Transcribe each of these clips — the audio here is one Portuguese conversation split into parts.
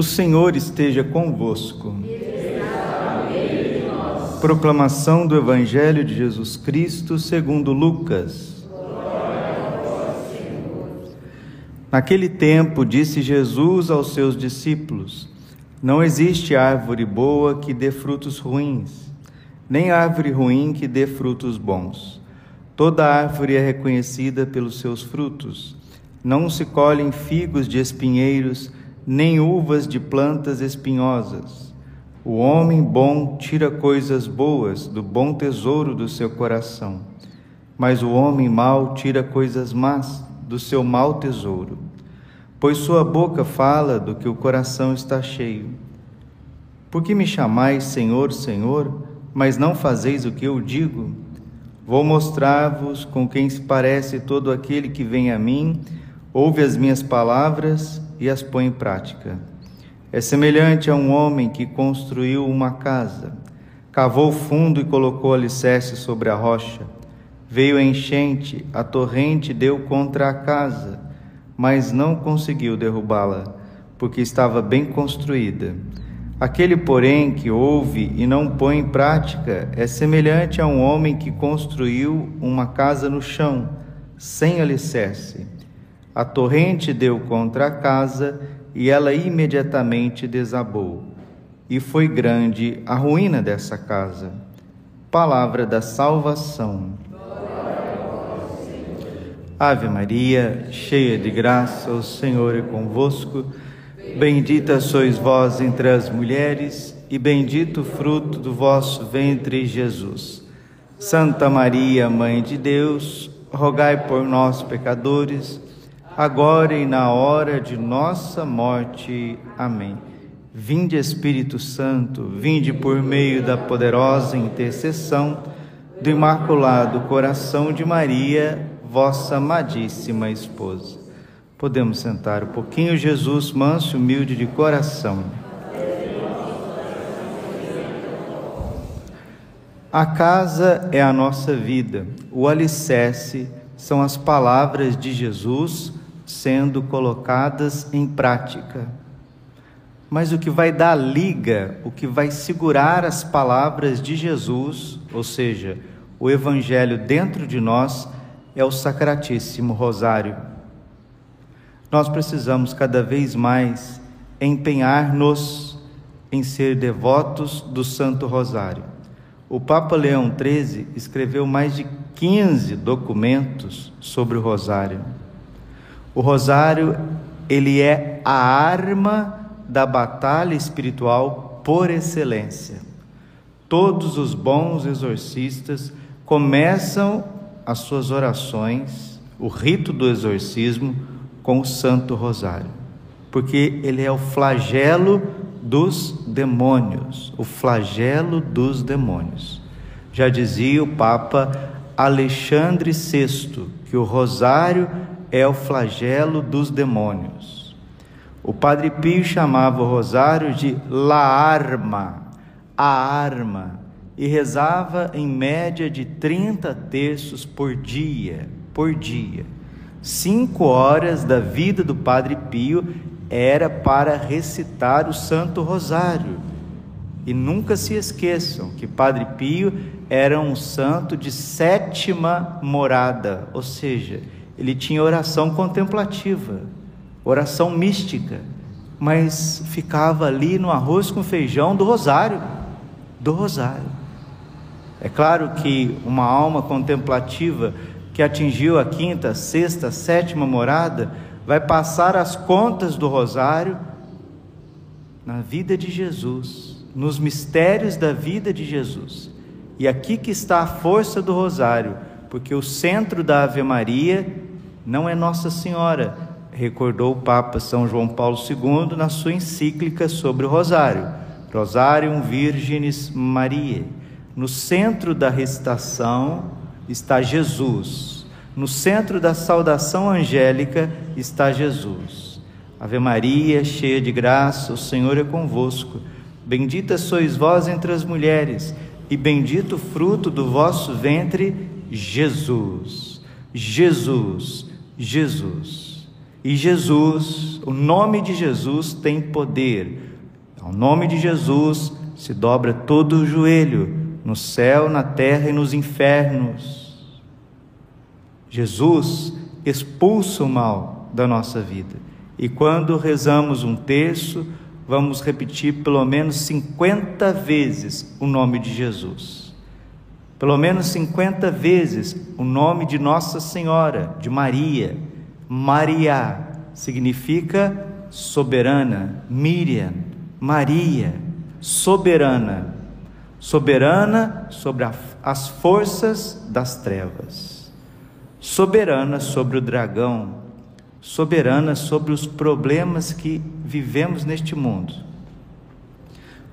O Senhor esteja convosco. Proclamação do Evangelho de Jesus Cristo segundo Lucas. Naquele tempo disse Jesus aos seus discípulos: Não existe árvore boa que dê frutos ruins, nem árvore ruim que dê frutos bons. Toda árvore é reconhecida pelos seus frutos. Não se colhem figos de espinheiros, nem uvas de plantas espinhosas. O homem bom tira coisas boas do bom tesouro do seu coração, mas o homem mau tira coisas más do seu mau tesouro. Pois sua boca fala do que o coração está cheio. Por que me chamais Senhor, Senhor, mas não fazeis o que eu digo? Vou mostrar-vos com quem se parece todo aquele que vem a mim, ouve as minhas palavras e as põe em prática. É semelhante a um homem que construiu uma casa, cavou fundo e colocou alicerce sobre a rocha. Veio a enchente, a torrente deu contra a casa, mas não conseguiu derrubá-la, porque estava bem construída. Aquele, porém, que ouve e não põe em prática é semelhante a um homem que construiu uma casa no chão, sem alicerce. A torrente deu contra a casa e ela imediatamente desabou. E foi grande a ruína dessa casa. Palavra da salvação. Ave Maria, cheia de graça, o Senhor é convosco. Bendita sois vós entre as mulheres, e bendito o fruto do vosso ventre, Jesus. Santa Maria, Mãe de Deus, rogai por nós, pecadores agora e na hora de nossa morte. Amém. Vinde, Espírito Santo, vinde por meio da poderosa intercessão do Imaculado Coração de Maria, vossa amadíssima esposa. Podemos sentar um pouquinho, Jesus, manso e humilde de coração. A casa é a nossa vida, o alicerce são as palavras de Jesus sendo colocadas em prática. Mas o que vai dar liga, o que vai segurar as palavras de Jesus, ou seja, o Evangelho dentro de nós, é o Sacratíssimo Rosário. Nós precisamos cada vez mais empenhar-nos em ser devotos do Santo Rosário. O Papa Leão XIII escreveu mais de 15 documentos sobre o Rosário. O rosário, ele é a arma da batalha espiritual por excelência. Todos os bons exorcistas começam as suas orações, o rito do exorcismo, com o Santo Rosário, porque ele é o flagelo dos demônios, o flagelo dos demônios. Já dizia o Papa Alexandre VI que o rosário é o flagelo dos demônios. O Padre Pio chamava o rosário de la arma, a arma, e rezava em média de 30 terços por dia, por dia. Cinco horas da vida do Padre Pio era para recitar o Santo Rosário. E nunca se esqueçam que Padre Pio era um santo de sétima morada, ou seja, ele tinha oração contemplativa, oração mística, mas ficava ali no arroz com feijão do rosário, do rosário. É claro que uma alma contemplativa que atingiu a quinta, sexta, sétima morada vai passar as contas do rosário na vida de Jesus, nos mistérios da vida de Jesus. E aqui que está a força do rosário, porque o centro da Ave Maria não é Nossa Senhora, recordou o Papa São João Paulo II na sua encíclica sobre o Rosário, Rosarium Virginis Mariae. No centro da recitação está Jesus, no centro da saudação angélica está Jesus. Ave Maria, cheia de graça, o Senhor é convosco. Bendita sois vós entre as mulheres, e bendito o fruto do vosso ventre, Jesus. Jesus. Jesus. E Jesus, o nome de Jesus tem poder. Ao nome de Jesus se dobra todo o joelho, no céu, na terra e nos infernos. Jesus expulsa o mal da nossa vida. E quando rezamos um terço, vamos repetir pelo menos 50 vezes o nome de Jesus. Pelo menos 50 vezes o nome de Nossa Senhora, de Maria. Maria significa soberana. Miriam, Maria, soberana. Soberana sobre a, as forças das trevas. Soberana sobre o dragão, soberana sobre os problemas que vivemos neste mundo.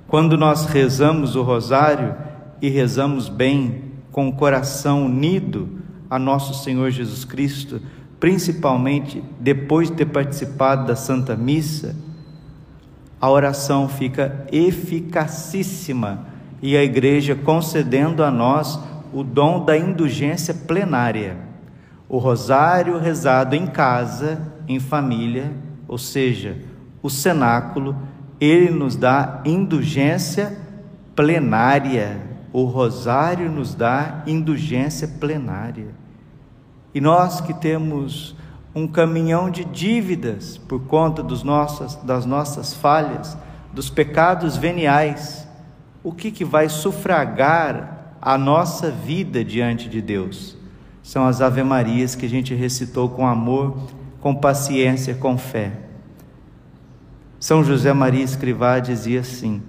Quando nós rezamos o rosário e rezamos bem, com o coração unido a nosso Senhor Jesus Cristo, principalmente depois de ter participado da Santa Missa, a oração fica eficacíssima e a igreja concedendo a nós o dom da indulgência plenária o rosário rezado em casa, em família, ou seja, o cenáculo, ele nos dá indulgência plenária. O rosário nos dá indulgência plenária. E nós que temos um caminhão de dívidas por conta dos nossas, das nossas falhas, dos pecados veniais, o que, que vai sufragar a nossa vida diante de Deus? são as Ave-Marias que a gente recitou com amor, com paciência, com fé. São José Maria Escrivá dizia assim: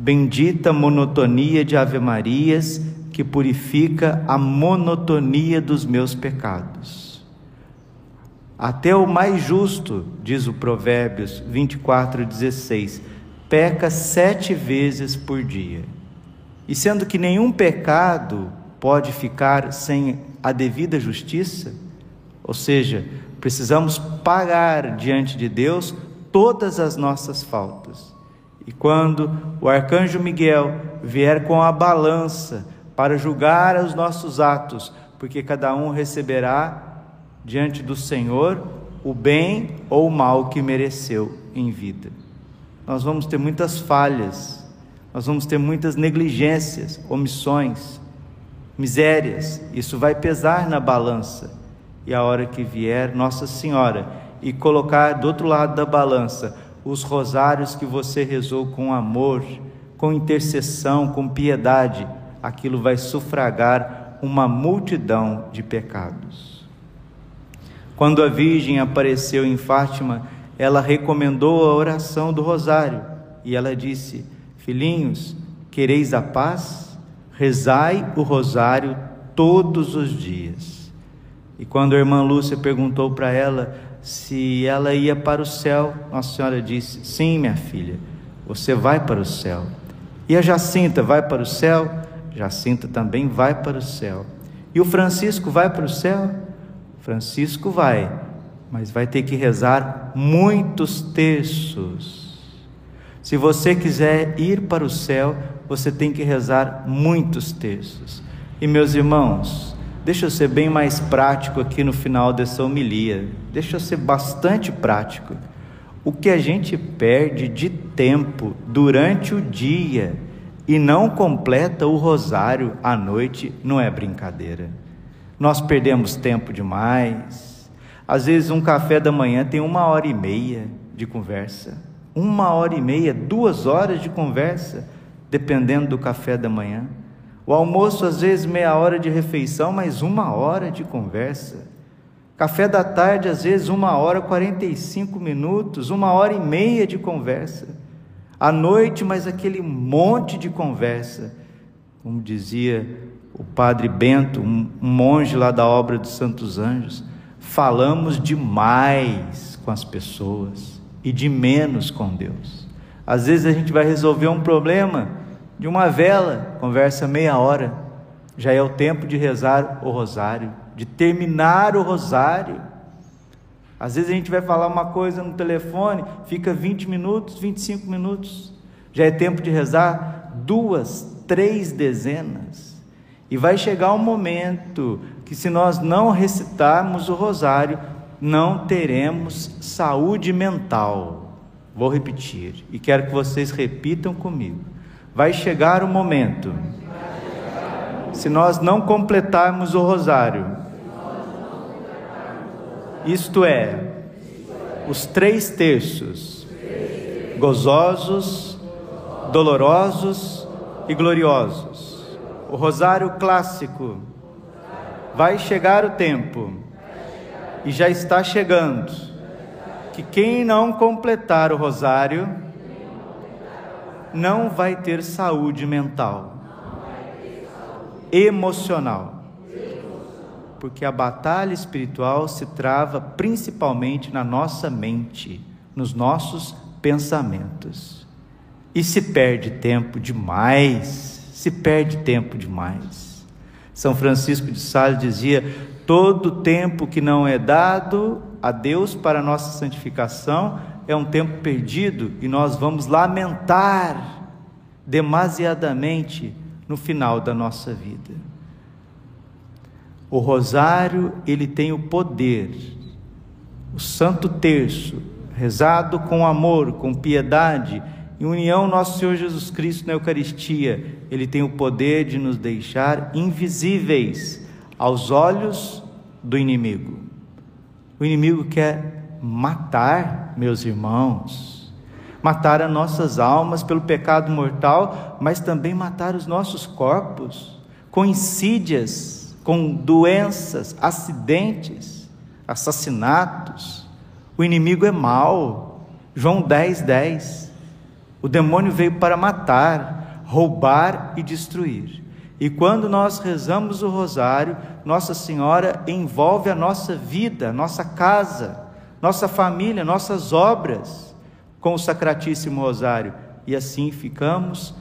Bendita monotonia de Ave-Marias que purifica a monotonia dos meus pecados. Até o mais justo, diz o Provérbios 24, 16, peca sete vezes por dia. E sendo que nenhum pecado pode ficar sem a devida justiça, ou seja, precisamos pagar diante de Deus todas as nossas faltas. E quando o arcanjo Miguel vier com a balança para julgar os nossos atos, porque cada um receberá diante do Senhor o bem ou o mal que mereceu em vida. Nós vamos ter muitas falhas, nós vamos ter muitas negligências, omissões, misérias, isso vai pesar na balança. E a hora que vier Nossa Senhora e colocar do outro lado da balança os rosários que você rezou com amor, com intercessão, com piedade, aquilo vai sufragar uma multidão de pecados. Quando a Virgem apareceu em Fátima, ela recomendou a oração do rosário e ela disse: Filhinhos, quereis a paz? rezai o rosário todos os dias. E quando a irmã Lúcia perguntou para ela se ela ia para o céu, Nossa Senhora disse: Sim, minha filha, você vai para o céu. E a Jacinta vai para o céu? Jacinta também vai para o céu. E o Francisco vai para o céu? Francisco vai, mas vai ter que rezar muitos terços. Se você quiser ir para o céu, você tem que rezar muitos terços. E meus irmãos, deixa eu ser bem mais prático aqui no final dessa homilia. Deixa eu ser bastante prático. O que a gente perde de tempo durante o dia e não completa o rosário à noite não é brincadeira. Nós perdemos tempo demais. Às vezes, um café da manhã tem uma hora e meia de conversa, uma hora e meia, duas horas de conversa dependendo do café da manhã. O almoço, às vezes, meia hora de refeição, mas uma hora de conversa. Café da tarde, às vezes, uma hora, 45 minutos, uma hora e meia de conversa. À noite, mas aquele monte de conversa. Como dizia o padre Bento, um monge lá da obra dos Santos Anjos, falamos demais com as pessoas e de menos com Deus. Às vezes a gente vai resolver um problema de uma vela, conversa meia hora, já é o tempo de rezar o rosário, de terminar o rosário. Às vezes a gente vai falar uma coisa no telefone, fica 20 minutos, 25 minutos, já é tempo de rezar duas, três dezenas. E vai chegar um momento que, se nós não recitarmos o rosário, não teremos saúde mental. Vou repetir e quero que vocês repitam comigo. Vai chegar o momento, se nós não completarmos o rosário, isto é, os três terços, gozosos, dolorosos e gloriosos. O rosário clássico. Vai chegar o tempo, e já está chegando, que quem não completar o rosário não vai ter saúde mental, emocional porque a batalha espiritual se trava principalmente na nossa mente, nos nossos pensamentos. E se perde tempo demais, se perde tempo demais. São Francisco de Sales dizia: todo tempo que não é dado a Deus para a nossa santificação é um tempo perdido e nós vamos lamentar demasiadamente no final da nossa vida. O rosário, ele tem o poder, o santo terço, rezado com amor, com piedade, em união nosso Senhor Jesus Cristo na Eucaristia, ele tem o poder de nos deixar invisíveis aos olhos do inimigo. O inimigo quer matar, meus irmãos, matar as nossas almas pelo pecado mortal, mas também matar os nossos corpos com insídias com doenças, acidentes, assassinatos. O inimigo é mau. João 10, 10. O demônio veio para matar, roubar e destruir. E quando nós rezamos o rosário, Nossa Senhora envolve a nossa vida, nossa casa, nossa família, nossas obras com o Sacratíssimo Rosário. E assim ficamos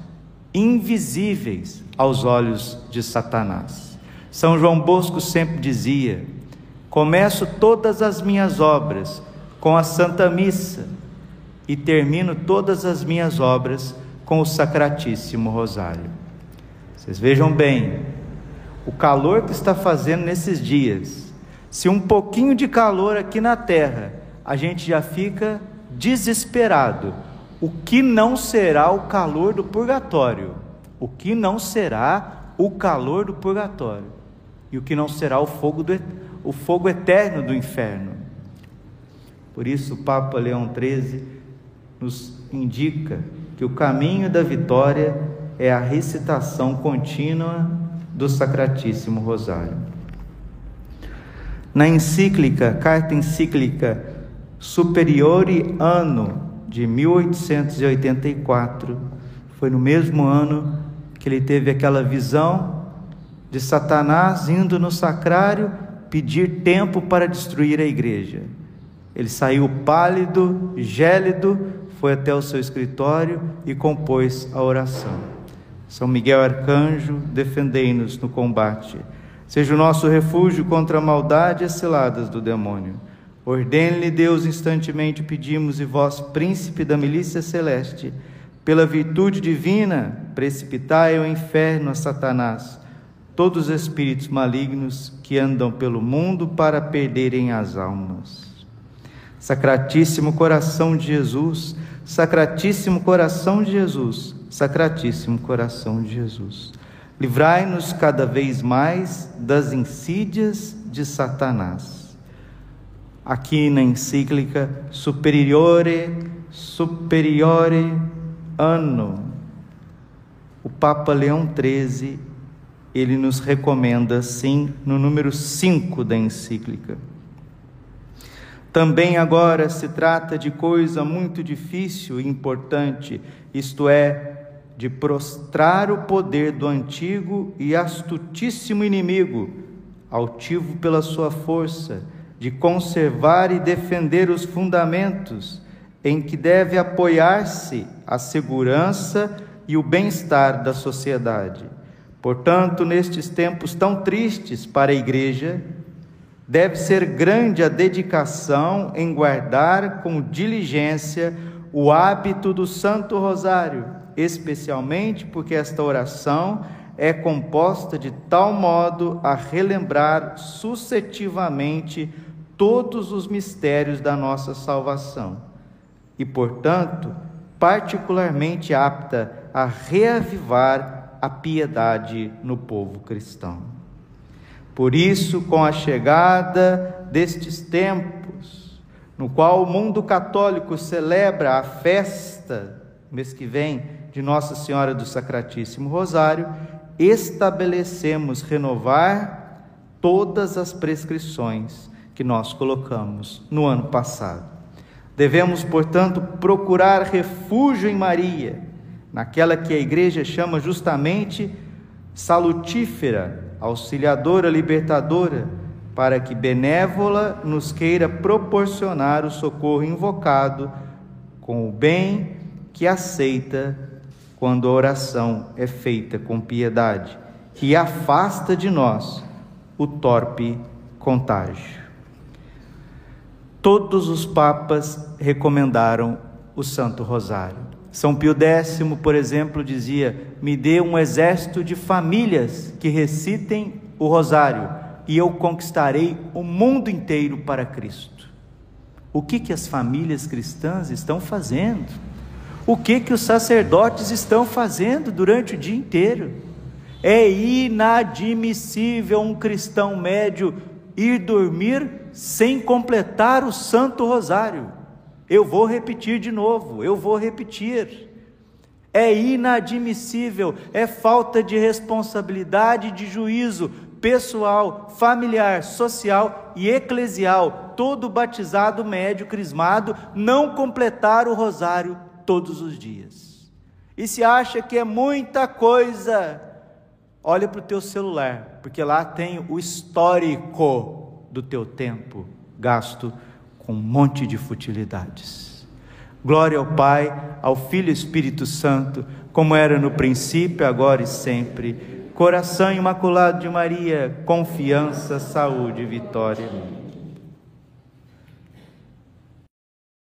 invisíveis aos olhos de Satanás. São João Bosco sempre dizia: começo todas as minhas obras com a Santa Missa e termino todas as minhas obras com o Sacratíssimo Rosário. Vocês vejam bem o calor que está fazendo nesses dias. Se um pouquinho de calor aqui na terra, a gente já fica desesperado. O que não será o calor do purgatório? O que não será o calor do purgatório? e o que não será o fogo, do, o fogo eterno do inferno. Por isso, o Papa Leão XIII nos indica que o caminho da vitória é a recitação contínua do Sacratíssimo Rosário. Na encíclica, carta encíclica Superiore Anno de 1884, foi no mesmo ano que ele teve aquela visão de Satanás indo no sacrário pedir tempo para destruir a igreja. Ele saiu pálido, gélido, foi até o seu escritório e compôs a oração. São Miguel Arcanjo, defendei-nos no combate. Seja o nosso refúgio contra a maldade e as ciladas do demônio. Ordene-lhe Deus instantemente pedimos, e vós, príncipe da milícia celeste, pela virtude divina, precipitai ao inferno a Satanás todos os espíritos malignos que andam pelo mundo para perderem as almas. Sacratíssimo coração de Jesus, Sacratíssimo coração de Jesus, Sacratíssimo coração de Jesus. Livrai-nos cada vez mais das insídias de Satanás. Aqui na encíclica Superiore, Superiore Anno, o Papa Leão XIII ele nos recomenda assim no número 5 da encíclica. Também agora se trata de coisa muito difícil e importante, isto é, de prostrar o poder do antigo e astutíssimo inimigo, altivo pela sua força, de conservar e defender os fundamentos em que deve apoiar-se a segurança e o bem-estar da sociedade. Portanto, nestes tempos tão tristes para a igreja, deve ser grande a dedicação em guardar com diligência o hábito do Santo Rosário, especialmente porque esta oração é composta de tal modo a relembrar sucessivamente todos os mistérios da nossa salvação e, portanto, particularmente apta a reavivar a piedade no povo cristão. Por isso, com a chegada destes tempos, no qual o mundo católico celebra a festa, mês que vem, de Nossa Senhora do Sacratíssimo Rosário, estabelecemos renovar todas as prescrições que nós colocamos no ano passado. Devemos, portanto, procurar refúgio em Maria, naquela que a igreja chama justamente salutífera, auxiliadora, libertadora, para que benévola nos queira proporcionar o socorro invocado com o bem que aceita quando a oração é feita com piedade e afasta de nós o torpe contágio. Todos os papas recomendaram o Santo Rosário. São Pio X, por exemplo, dizia: Me dê um exército de famílias que recitem o Rosário e eu conquistarei o mundo inteiro para Cristo. O que, que as famílias cristãs estão fazendo? O que, que os sacerdotes estão fazendo durante o dia inteiro? É inadmissível um cristão médio ir dormir sem completar o Santo Rosário. Eu vou repetir de novo, eu vou repetir. É inadmissível, é falta de responsabilidade, de juízo pessoal, familiar, social e eclesial, todo batizado médio crismado, não completar o rosário todos os dias. E se acha que é muita coisa, olha para o teu celular, porque lá tem o histórico do teu tempo gasto com um monte de futilidades. Glória ao Pai, ao Filho e Espírito Santo, como era no princípio, agora e sempre. Coração imaculado de Maria, confiança, saúde e vitória.